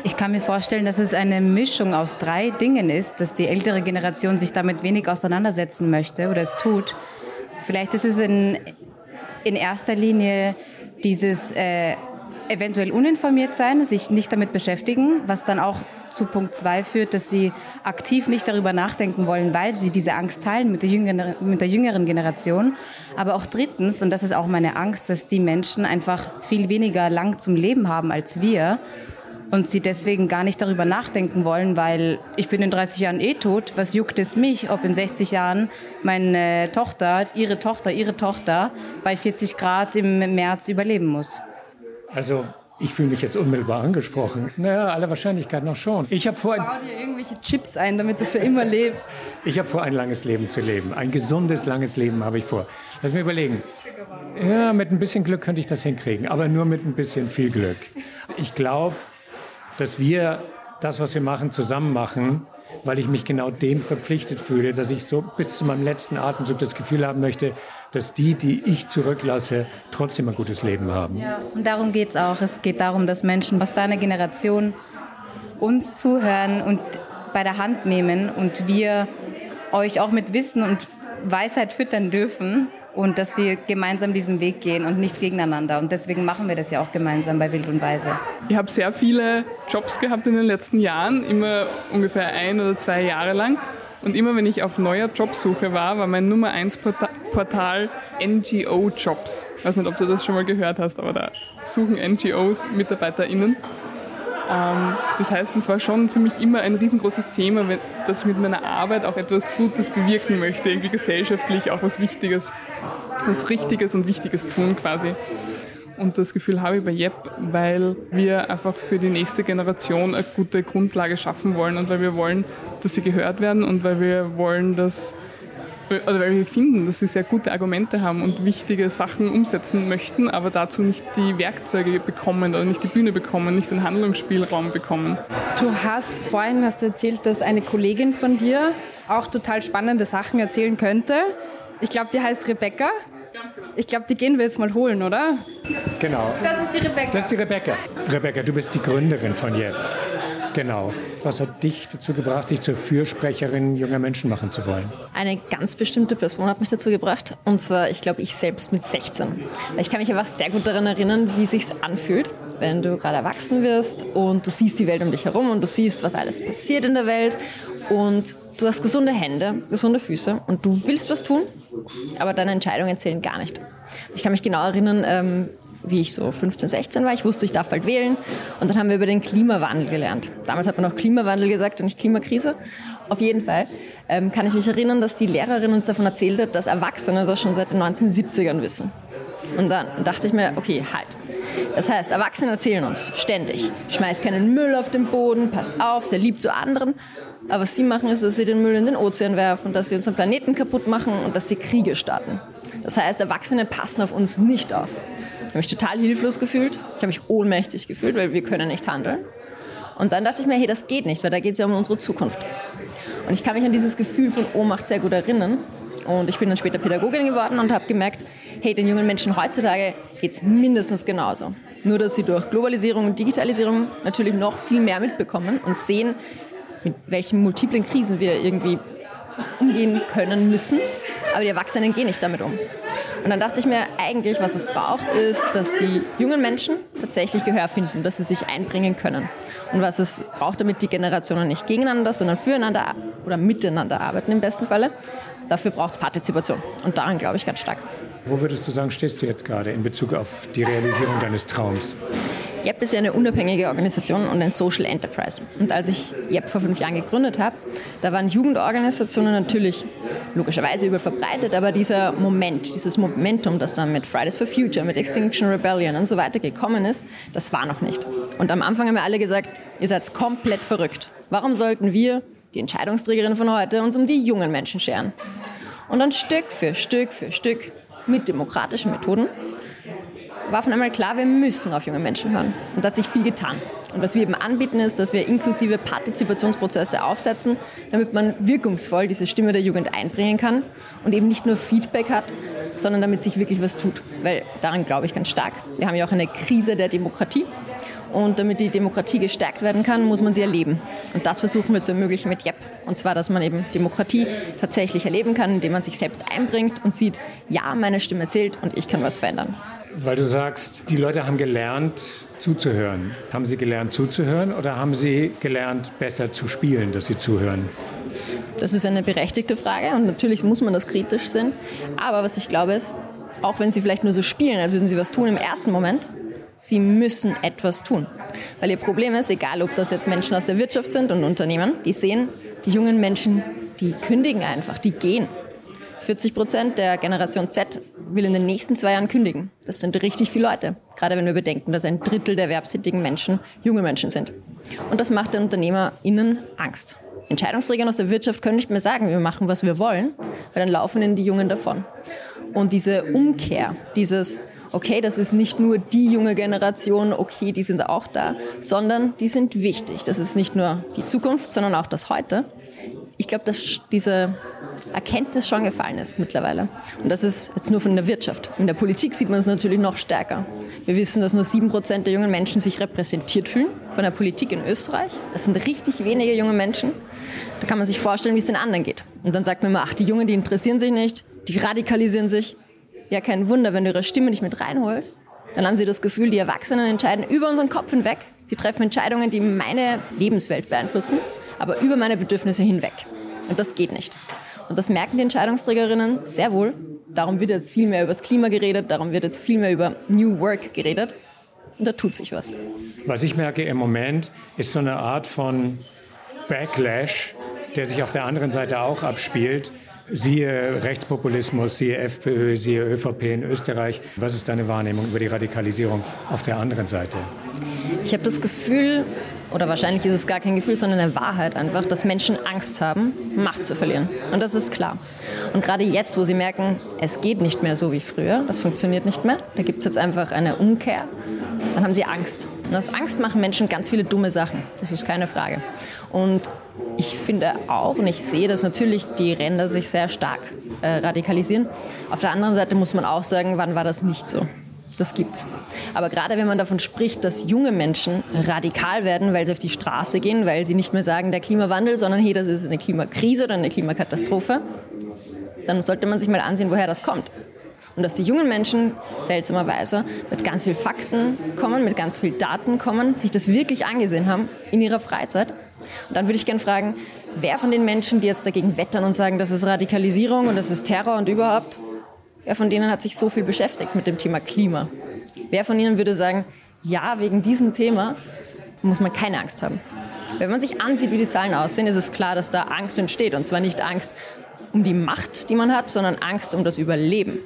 S2: Ich kann mir vorstellen, dass es eine Mischung aus drei Dingen ist, dass die ältere Generation sich damit wenig auseinandersetzen möchte oder es tut. Vielleicht ist es in, in erster Linie dieses äh, eventuell uninformiert sein, sich nicht damit beschäftigen, was dann auch zu Punkt 2 führt, dass sie aktiv nicht darüber nachdenken wollen, weil sie diese Angst teilen mit der, jüngeren, mit der jüngeren Generation. Aber auch drittens, und das ist auch meine Angst, dass die Menschen einfach viel weniger lang zum Leben haben als wir und sie deswegen gar nicht darüber nachdenken wollen, weil ich bin in 30 Jahren eh tot. Was juckt es mich, ob in 60 Jahren meine Tochter, ihre Tochter, ihre Tochter bei 40 Grad im März überleben muss?
S1: Also ich fühle mich jetzt unmittelbar angesprochen. Naja, aller Wahrscheinlichkeit noch schon. Ich habe vor, ein,
S3: Bau dir irgendwelche Chips ein, damit du für immer lebst.
S1: ich habe vor, ein langes Leben zu leben. Ein gesundes, langes Leben habe ich vor. Lass mir überlegen. Ja, mit ein bisschen Glück könnte ich das hinkriegen, aber nur mit ein bisschen viel Glück. Ich glaube, dass wir das, was wir machen, zusammen machen, weil ich mich genau dem verpflichtet fühle, dass ich so bis zu meinem letzten Atemzug das Gefühl haben möchte, dass die, die ich zurücklasse, trotzdem ein gutes Leben haben.
S2: Ja, und darum geht es auch. Es geht darum, dass Menschen aus deiner Generation uns zuhören und bei der Hand nehmen und wir euch auch mit Wissen und Weisheit füttern dürfen und dass wir gemeinsam diesen Weg gehen und nicht gegeneinander. Und deswegen machen wir das ja auch gemeinsam bei Wild und Weise.
S4: Ich habe sehr viele Jobs gehabt in den letzten Jahren, immer ungefähr ein oder zwei Jahre lang. Und immer wenn ich auf neuer Jobsuche war, war mein Nummer 1 Portal NGO Jobs. Ich weiß nicht, ob du das schon mal gehört hast, aber da suchen NGOs MitarbeiterInnen. Ähm, das heißt, das war schon für mich immer ein riesengroßes Thema, dass ich mit meiner Arbeit auch etwas Gutes bewirken möchte, irgendwie gesellschaftlich auch was Wichtiges, was Richtiges und Wichtiges tun quasi. Und das Gefühl habe ich bei JEP, weil wir einfach für die nächste Generation eine gute Grundlage schaffen wollen und weil wir wollen, dass sie gehört werden und weil wir wollen, dass oder weil wir finden, dass sie sehr gute Argumente haben und wichtige Sachen umsetzen möchten, aber dazu nicht die Werkzeuge bekommen oder nicht die Bühne bekommen, nicht den Handlungsspielraum bekommen.
S3: Du hast vorhin hast du erzählt, dass eine Kollegin von dir auch total spannende Sachen erzählen könnte. Ich glaube, die heißt Rebecca. Ich glaube, die gehen wir jetzt mal holen, oder?
S1: Genau.
S3: Das ist die Rebecca.
S1: Das ist die Rebecca. Rebecca, du bist die Gründerin von JEP. Genau. Was hat dich dazu gebracht, dich zur Fürsprecherin junger Menschen machen zu wollen?
S5: Eine ganz bestimmte Person hat mich dazu gebracht. Und zwar, ich glaube, ich selbst mit 16. Ich kann mich einfach sehr gut daran erinnern, wie sich anfühlt, wenn du gerade erwachsen wirst und du siehst die Welt um dich herum und du siehst, was alles passiert in der Welt und du hast gesunde Hände, gesunde Füße und du willst was tun, aber deine Entscheidungen zählen gar nicht. Ich kann mich genau erinnern, ähm, wie ich so 15, 16 war. Ich wusste, ich darf bald wählen. Und dann haben wir über den Klimawandel gelernt. Damals hat man noch Klimawandel gesagt und nicht Klimakrise. Auf jeden Fall ähm, kann ich mich erinnern, dass die Lehrerin uns davon erzählt hat, dass Erwachsene das schon seit den 1970ern wissen. Und dann dachte ich mir, okay, halt. Das heißt, Erwachsene erzählen uns ständig, schmeiß keinen Müll auf den Boden, pass auf, sei lieb zu anderen. Aber was sie machen, ist, dass sie den Müll in den Ozean werfen, dass sie unseren Planeten kaputt machen und dass sie Kriege starten. Das heißt, Erwachsene passen auf uns nicht auf habe mich total hilflos gefühlt. Ich habe mich ohnmächtig gefühlt, weil wir können nicht handeln. Und dann dachte ich mir, hey, das geht nicht, weil da geht es ja um unsere Zukunft. Und ich kann mich an dieses Gefühl von Ohnmacht sehr gut erinnern. Und ich bin dann später Pädagogin geworden und habe gemerkt, hey, den jungen Menschen heutzutage geht es mindestens genauso. Nur, dass sie durch Globalisierung und Digitalisierung natürlich noch viel mehr mitbekommen und sehen, mit welchen multiplen Krisen wir irgendwie umgehen können müssen. Aber die Erwachsenen gehen nicht damit um. Und dann dachte ich mir, eigentlich, was es braucht, ist, dass die jungen Menschen tatsächlich Gehör finden, dass sie sich einbringen können. Und was es braucht, damit die Generationen nicht gegeneinander, sondern füreinander oder miteinander arbeiten im besten Falle, dafür braucht es Partizipation. Und daran glaube ich ganz stark.
S1: Wo würdest du sagen, stehst du jetzt gerade in Bezug auf die Realisierung deines Traums?
S5: JEP ist ja eine unabhängige Organisation und ein Social Enterprise. Und als ich JEP vor fünf Jahren gegründet habe, da waren Jugendorganisationen natürlich logischerweise überverbreitet, aber dieser Moment, dieses Momentum, das dann mit Fridays for Future, mit Extinction Rebellion und so weiter gekommen ist, das war noch nicht. Und am Anfang haben wir alle gesagt, ihr seid komplett verrückt. Warum sollten wir, die Entscheidungsträgerinnen von heute, uns um die jungen Menschen scheren? Und dann Stück für Stück für Stück mit demokratischen Methoden war von einmal klar, wir müssen auf junge Menschen hören. Und da hat sich viel getan. Und was wir eben anbieten, ist, dass wir inklusive Partizipationsprozesse aufsetzen, damit man wirkungsvoll diese Stimme der Jugend einbringen kann und eben nicht nur Feedback hat, sondern damit sich wirklich was tut. Weil daran glaube ich ganz stark. Wir haben ja auch eine Krise der Demokratie. Und damit die Demokratie gestärkt werden kann, muss man sie erleben. Und das versuchen wir zu ermöglichen mit JEP. Und zwar, dass man eben Demokratie tatsächlich erleben kann, indem man sich selbst einbringt und sieht, ja, meine Stimme zählt und ich kann was verändern.
S1: Weil du sagst, die Leute haben gelernt zuzuhören. Haben sie gelernt zuzuhören oder haben sie gelernt besser zu spielen, dass sie zuhören?
S5: Das ist eine berechtigte Frage und natürlich muss man das kritisch sehen. Aber was ich glaube ist, auch wenn sie vielleicht nur so spielen, als würden sie was tun im ersten Moment, sie müssen etwas tun. Weil ihr Problem ist, egal ob das jetzt Menschen aus der Wirtschaft sind und Unternehmen, die sehen, die jungen Menschen, die kündigen einfach, die gehen. 40 Prozent der Generation Z will in den nächsten zwei Jahren kündigen. Das sind richtig viele Leute. Gerade wenn wir bedenken, dass ein Drittel der erwerbstätigen Menschen junge Menschen sind. Und das macht den UnternehmerInnen Angst. Entscheidungsträgern aus der Wirtschaft können nicht mehr sagen, wir machen, was wir wollen, weil dann laufen ihnen die Jungen davon. Und diese Umkehr, dieses, okay, das ist nicht nur die junge Generation, okay, die sind auch da, sondern die sind wichtig. Das ist nicht nur die Zukunft, sondern auch das Heute. Ich glaube, dass diese Erkenntnis schon gefallen ist mittlerweile. Und das ist jetzt nur von der Wirtschaft. In der Politik sieht man es natürlich noch stärker. Wir wissen, dass nur 7% der jungen Menschen sich repräsentiert fühlen von der Politik in Österreich. Das sind richtig wenige junge Menschen. Da kann man sich vorstellen, wie es den anderen geht. Und dann sagt man immer, ach, die Jungen, die interessieren sich nicht, die radikalisieren sich. Ja, kein Wunder, wenn du ihre Stimme nicht mit reinholst, dann haben sie das Gefühl, die Erwachsenen entscheiden über unseren Kopf hinweg. Sie treffen Entscheidungen, die meine Lebenswelt beeinflussen, aber über meine Bedürfnisse hinweg. Und das geht nicht. Und das merken die Entscheidungsträgerinnen sehr wohl. Darum wird jetzt viel mehr über das Klima geredet, darum wird jetzt viel mehr über New Work geredet. Und da tut sich was.
S1: Was ich merke im Moment, ist so eine Art von Backlash, der sich auf der anderen Seite auch abspielt. Siehe Rechtspopulismus, siehe FPÖ, siehe ÖVP in Österreich. Was ist deine Wahrnehmung über die Radikalisierung auf der anderen Seite?
S5: Ich habe das Gefühl, oder wahrscheinlich ist es gar kein Gefühl, sondern eine Wahrheit einfach, dass Menschen Angst haben, Macht zu verlieren. Und das ist klar. Und gerade jetzt, wo sie merken, es geht nicht mehr so wie früher, das funktioniert nicht mehr, da gibt es jetzt einfach eine Umkehr, dann haben sie Angst. Und aus Angst machen Menschen ganz viele dumme Sachen. Das ist keine Frage. Und ich finde auch und ich sehe, dass natürlich die Ränder sich sehr stark äh, radikalisieren. Auf der anderen Seite muss man auch sagen, wann war das nicht so? Das gibt's. Aber gerade wenn man davon spricht, dass junge Menschen radikal werden, weil sie auf die Straße gehen, weil sie nicht mehr sagen, der Klimawandel, sondern hey, das ist eine Klimakrise oder eine Klimakatastrophe, dann sollte man sich mal ansehen, woher das kommt. Und dass die jungen Menschen seltsamerweise mit ganz viel Fakten kommen, mit ganz viel Daten kommen, sich das wirklich angesehen haben in ihrer Freizeit. Und dann würde ich gerne fragen, wer von den Menschen, die jetzt dagegen wettern und sagen, das ist Radikalisierung und das ist Terror und überhaupt, Wer von denen hat sich so viel beschäftigt mit dem Thema Klima? Wer von ihnen würde sagen, ja, wegen diesem Thema muss man keine Angst haben? Wenn man sich ansieht, wie die Zahlen aussehen, ist es klar, dass da Angst entsteht. Und zwar nicht Angst um die Macht, die man hat, sondern Angst um das Überleben.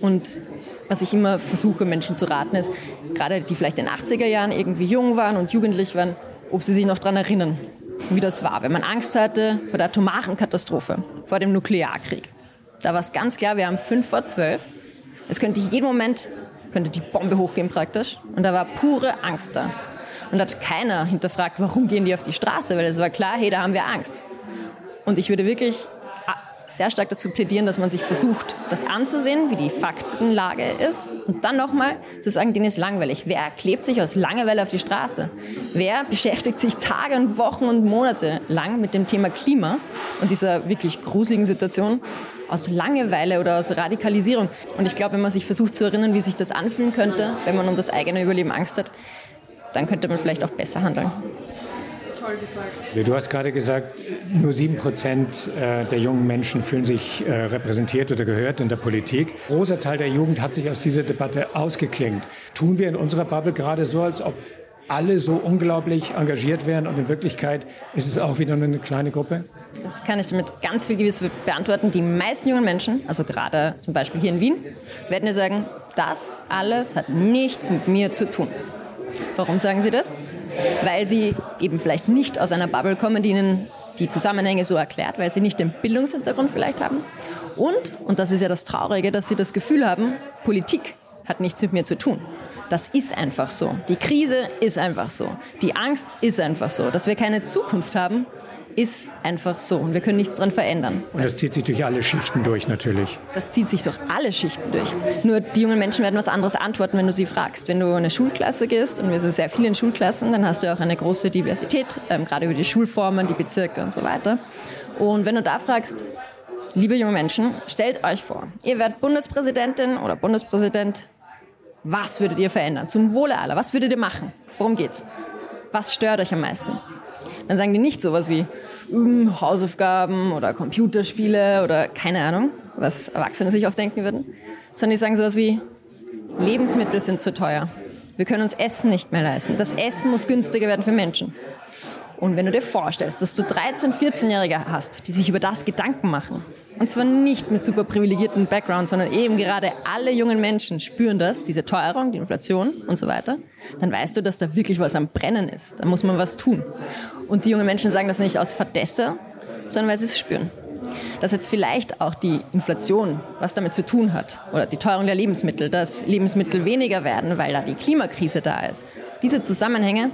S5: Und was ich immer versuche, Menschen zu raten, ist, gerade die vielleicht in den 80er Jahren irgendwie jung waren und jugendlich waren, ob sie sich noch daran erinnern, wie das war, wenn man Angst hatte vor der atomaren Katastrophe, vor dem Nuklearkrieg. Da war es ganz klar, wir haben fünf vor zwölf. Es könnte jeden Moment, könnte die Bombe hochgehen praktisch. Und da war pure Angst da. Und hat keiner hinterfragt, warum gehen die auf die Straße, weil es war klar, hey, da haben wir Angst. Und ich würde wirklich sehr stark dazu plädieren, dass man sich versucht, das anzusehen, wie die Faktenlage ist und dann nochmal zu sagen, denen ist langweilig. Wer klebt sich aus Langeweile auf die Straße? Wer beschäftigt sich Tage und Wochen und Monate lang mit dem Thema Klima und dieser wirklich gruseligen Situation aus Langeweile oder aus Radikalisierung? Und ich glaube, wenn man sich versucht zu erinnern, wie sich das anfühlen könnte, wenn man um das eigene Überleben Angst hat, dann könnte man vielleicht auch besser handeln
S1: toll gesagt. Du hast gerade gesagt, nur sieben Prozent äh, der jungen Menschen fühlen sich äh, repräsentiert oder gehört in der Politik. Ein großer Teil der Jugend hat sich aus dieser Debatte ausgeklingt. Tun wir in unserer Bubble gerade so, als ob alle so unglaublich engagiert wären und in Wirklichkeit ist es auch wieder nur eine kleine Gruppe?
S5: Das kann ich mit ganz viel Gewiss beantworten. Die meisten jungen Menschen, also gerade zum Beispiel hier in Wien, werden dir sagen, das alles hat nichts mit mir zu tun. Warum sagen sie das? Weil sie eben vielleicht nicht aus einer Bubble kommen, die ihnen die Zusammenhänge so erklärt, weil sie nicht den Bildungshintergrund vielleicht haben. Und, und das ist ja das Traurige, dass sie das Gefühl haben, Politik hat nichts mit mir zu tun. Das ist einfach so. Die Krise ist einfach so. Die Angst ist einfach so. Dass wir keine Zukunft haben, ist einfach so und wir können nichts daran verändern.
S1: Und das zieht sich durch alle Schichten durch natürlich.
S5: Das zieht sich durch alle Schichten durch. Nur die jungen Menschen werden was anderes antworten, wenn du sie fragst. Wenn du in eine Schulklasse gehst, und wir sind sehr viele in Schulklassen, dann hast du auch eine große Diversität, ähm, gerade über die Schulformen, die Bezirke und so weiter. Und wenn du da fragst, liebe junge Menschen, stellt euch vor, ihr werdet Bundespräsidentin oder Bundespräsident, was würdet ihr verändern? Zum Wohle aller, was würdet ihr machen? Worum geht's? Was stört euch am meisten? Dann sagen die nicht sowas wie hm, Hausaufgaben oder Computerspiele oder keine Ahnung, was Erwachsene sich oft denken würden, sondern die sagen sowas wie Lebensmittel sind zu teuer. Wir können uns Essen nicht mehr leisten. Das Essen muss günstiger werden für Menschen. Und wenn du dir vorstellst, dass du 13-, 14-Jährige hast, die sich über das Gedanken machen, und zwar nicht mit super privilegierten Background, sondern eben gerade alle jungen Menschen spüren das, diese Teuerung, die Inflation und so weiter, dann weißt du, dass da wirklich was am Brennen ist. Da muss man was tun. Und die jungen Menschen sagen das nicht aus Verdesse, sondern weil sie es spüren. Dass jetzt vielleicht auch die Inflation was damit zu tun hat oder die Teuerung der Lebensmittel, dass Lebensmittel weniger werden, weil da die Klimakrise da ist. Diese Zusammenhänge,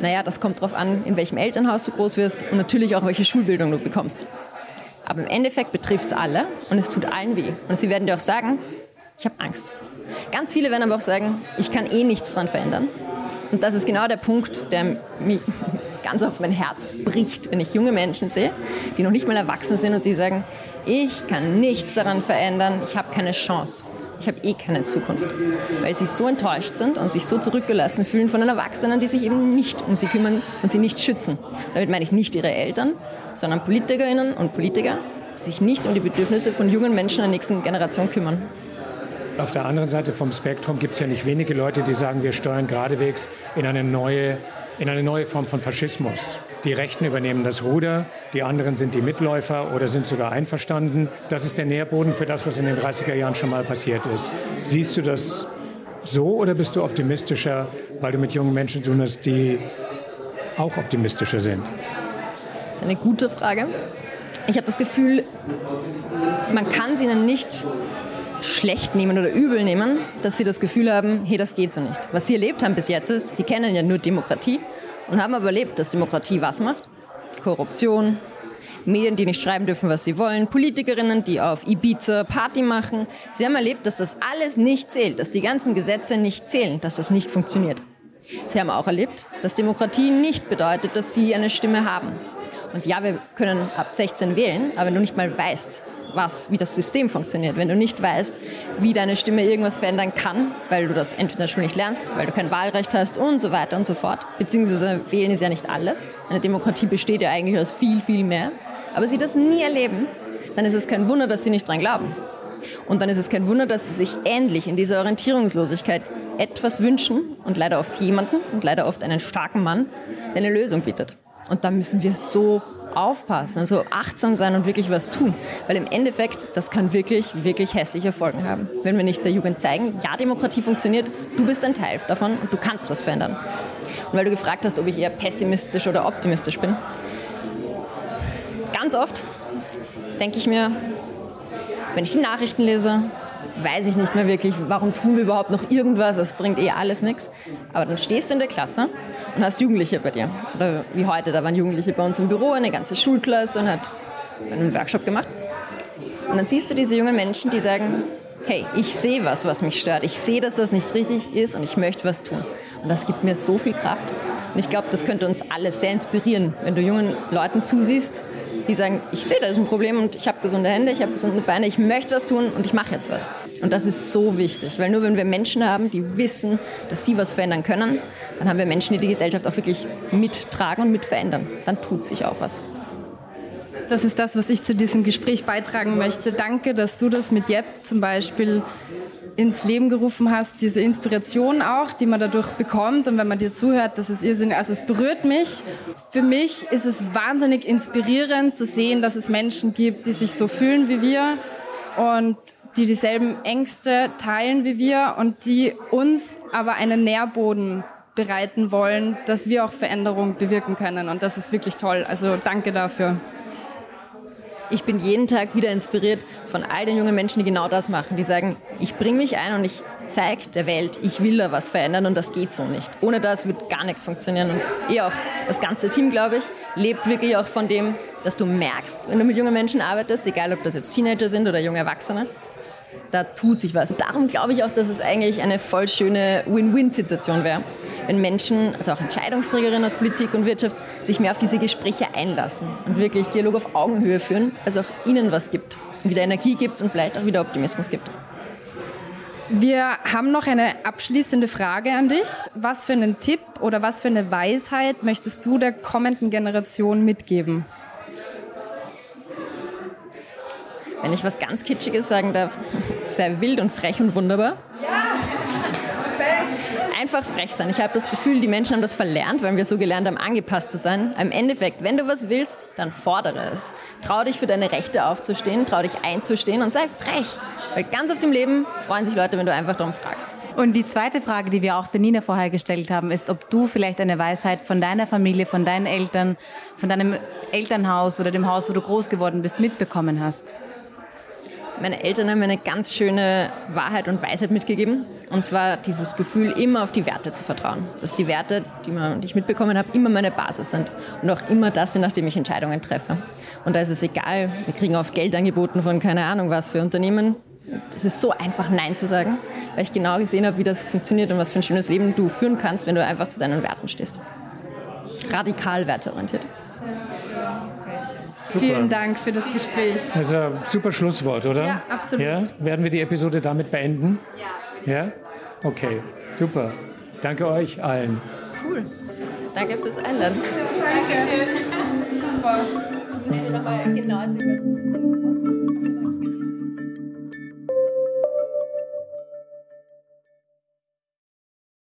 S5: naja, das kommt darauf an, in welchem Elternhaus du groß wirst und natürlich auch, welche Schulbildung du bekommst. Aber im Endeffekt betrifft es alle und es tut allen weh. Und sie werden dir auch sagen, ich habe Angst. Ganz viele werden aber auch sagen, ich kann eh nichts daran verändern. Und das ist genau der Punkt, der mich (laughs) ganz auf mein Herz bricht, wenn ich junge Menschen sehe, die noch nicht mal erwachsen sind und die sagen, ich kann nichts daran verändern, ich habe keine Chance. Ich habe eh keine Zukunft, weil sie so enttäuscht sind und sich so zurückgelassen fühlen von den Erwachsenen, die sich eben nicht um sie kümmern und sie nicht schützen. Damit meine ich nicht ihre Eltern, sondern Politikerinnen und Politiker, die sich nicht um die Bedürfnisse von jungen Menschen der nächsten Generation kümmern.
S1: Auf der anderen Seite vom Spektrum gibt es ja nicht wenige Leute, die sagen, wir steuern geradewegs in eine neue, in eine neue Form von Faschismus. Die Rechten übernehmen das Ruder, die anderen sind die Mitläufer oder sind sogar einverstanden. Das ist der Nährboden für das, was in den 30er Jahren schon mal passiert ist. Siehst du das so oder bist du optimistischer, weil du mit jungen Menschen tun hast, die auch optimistischer sind?
S5: Das ist eine gute Frage. Ich habe das Gefühl, man kann sie ihnen nicht schlecht nehmen oder übel nehmen, dass sie das Gefühl haben, hey, das geht so nicht. Was sie erlebt haben bis jetzt ist, sie kennen ja nur Demokratie und haben aber erlebt, dass Demokratie was macht? Korruption, Medien, die nicht schreiben dürfen, was sie wollen, Politikerinnen, die auf Ibiza Party machen. Sie haben erlebt, dass das alles nicht zählt, dass die ganzen Gesetze nicht zählen, dass das nicht funktioniert. Sie haben auch erlebt, dass Demokratie nicht bedeutet, dass sie eine Stimme haben. Und ja, wir können ab 16 wählen, aber wenn du nicht mal weißt, was, wie das System funktioniert, wenn du nicht weißt, wie deine Stimme irgendwas verändern kann, weil du das entweder schon nicht lernst, weil du kein Wahlrecht hast und so weiter und so fort. Beziehungsweise wählen ist ja nicht alles. Eine Demokratie besteht ja eigentlich aus viel, viel mehr. Aber sie das nie erleben, dann ist es kein Wunder, dass sie nicht dran glauben. Und dann ist es kein Wunder, dass sie sich endlich in dieser Orientierungslosigkeit etwas wünschen und leider oft jemanden und leider oft einen starken Mann, der eine Lösung bietet. Und da müssen wir so aufpassen, also achtsam sein und wirklich was tun. Weil im Endeffekt, das kann wirklich, wirklich hässliche Folgen haben. Wenn wir nicht der Jugend zeigen, ja, Demokratie funktioniert, du bist ein Teil davon und du kannst was verändern. Und weil du gefragt hast, ob ich eher pessimistisch oder optimistisch bin. Ganz oft denke ich mir, wenn ich die Nachrichten lese, weiß ich nicht mehr wirklich, warum tun wir überhaupt noch irgendwas, es bringt eh alles nichts. Aber dann stehst du in der Klasse und hast Jugendliche bei dir. Oder wie heute, da waren Jugendliche bei uns im Büro, eine ganze Schulklasse und hat einen Workshop gemacht. Und dann siehst du diese jungen Menschen, die sagen, hey, ich sehe was, was mich stört. Ich sehe, dass das nicht richtig ist und ich möchte was tun. Und das gibt mir so viel Kraft. Und ich glaube, das könnte uns alle sehr inspirieren, wenn du jungen Leuten zusiehst, die sagen, ich sehe, da ist ein Problem und ich habe gesunde Hände, ich habe gesunde Beine, ich möchte was tun und ich mache jetzt was. Und das ist so wichtig, weil nur wenn wir Menschen haben, die wissen, dass sie was verändern können, dann haben wir Menschen, die die Gesellschaft auch wirklich mittragen und mitverändern. Dann tut sich auch was.
S3: Das ist das, was ich zu diesem Gespräch beitragen möchte. Danke, dass du das mit Jeb zum Beispiel ins Leben gerufen hast, diese Inspiration auch, die man dadurch bekommt. Und wenn man dir zuhört, das ist irrsinnig. Also es berührt mich. Für mich ist es wahnsinnig inspirierend zu sehen, dass es Menschen gibt, die sich so fühlen wie wir und die dieselben Ängste teilen wie wir und die uns aber einen Nährboden bereiten wollen, dass wir auch Veränderung bewirken können. Und das ist wirklich toll. Also danke dafür.
S5: Ich bin jeden Tag wieder inspiriert von all den jungen Menschen, die genau das machen. Die sagen, ich bringe mich ein und ich zeige der Welt, ich will da was verändern und das geht so nicht. Ohne das wird gar nichts funktionieren. Und eh auch das ganze Team, glaube ich, lebt wirklich auch von dem, dass du merkst, wenn du mit jungen Menschen arbeitest, egal ob das jetzt Teenager sind oder junge Erwachsene, da tut sich was. Darum glaube ich auch, dass es eigentlich eine voll schöne Win-Win-Situation wäre, wenn Menschen, also auch Entscheidungsträgerinnen aus Politik und Wirtschaft, sich mehr auf diese Gespräche einlassen und wirklich Dialog auf Augenhöhe führen, also auch ihnen was gibt, wieder Energie gibt und vielleicht auch wieder Optimismus gibt.
S3: Wir haben noch eine abschließende Frage an dich. Was für einen Tipp oder was für eine Weisheit möchtest du der kommenden Generation mitgeben?
S5: Wenn ich was ganz Kitschiges sagen darf, sehr wild und frech und wunderbar. Ja! Einfach frech sein. Ich habe das Gefühl, die Menschen haben das verlernt, weil wir so gelernt haben, angepasst zu sein. Im Endeffekt, wenn du was willst, dann fordere es. Trau dich für deine Rechte aufzustehen, trau dich einzustehen und sei frech. Weil ganz auf dem Leben freuen sich Leute, wenn du einfach darum fragst.
S2: Und die zweite Frage, die wir auch der Nina vorher gestellt haben, ist, ob du vielleicht eine Weisheit von deiner Familie, von deinen Eltern, von deinem Elternhaus oder dem Haus, wo du groß geworden bist, mitbekommen hast.
S5: Meine Eltern haben mir eine ganz schöne Wahrheit und Weisheit mitgegeben. Und zwar dieses Gefühl, immer auf die Werte zu vertrauen. Dass die Werte, die, man, die ich mitbekommen habe, immer meine Basis sind. Und auch immer das sind, nachdem ich Entscheidungen treffe. Und da ist es egal, wir kriegen oft Geld angeboten von keine Ahnung was für Unternehmen. Es ist so einfach, Nein zu sagen, weil ich genau gesehen habe, wie das funktioniert und was für ein schönes Leben du führen kannst, wenn du einfach zu deinen Werten stehst. Radikal werteorientiert.
S3: Super. Vielen Dank für das Gespräch.
S1: Also super Schlusswort, oder?
S3: Ja, absolut. Ja?
S1: Werden wir die Episode damit beenden? Ja. Ja? Okay, super. Danke euch allen.
S5: Cool. Danke fürs Einladen.
S3: Dankeschön. Super. Jetzt müsste ich nochmal genau erzählen, was ist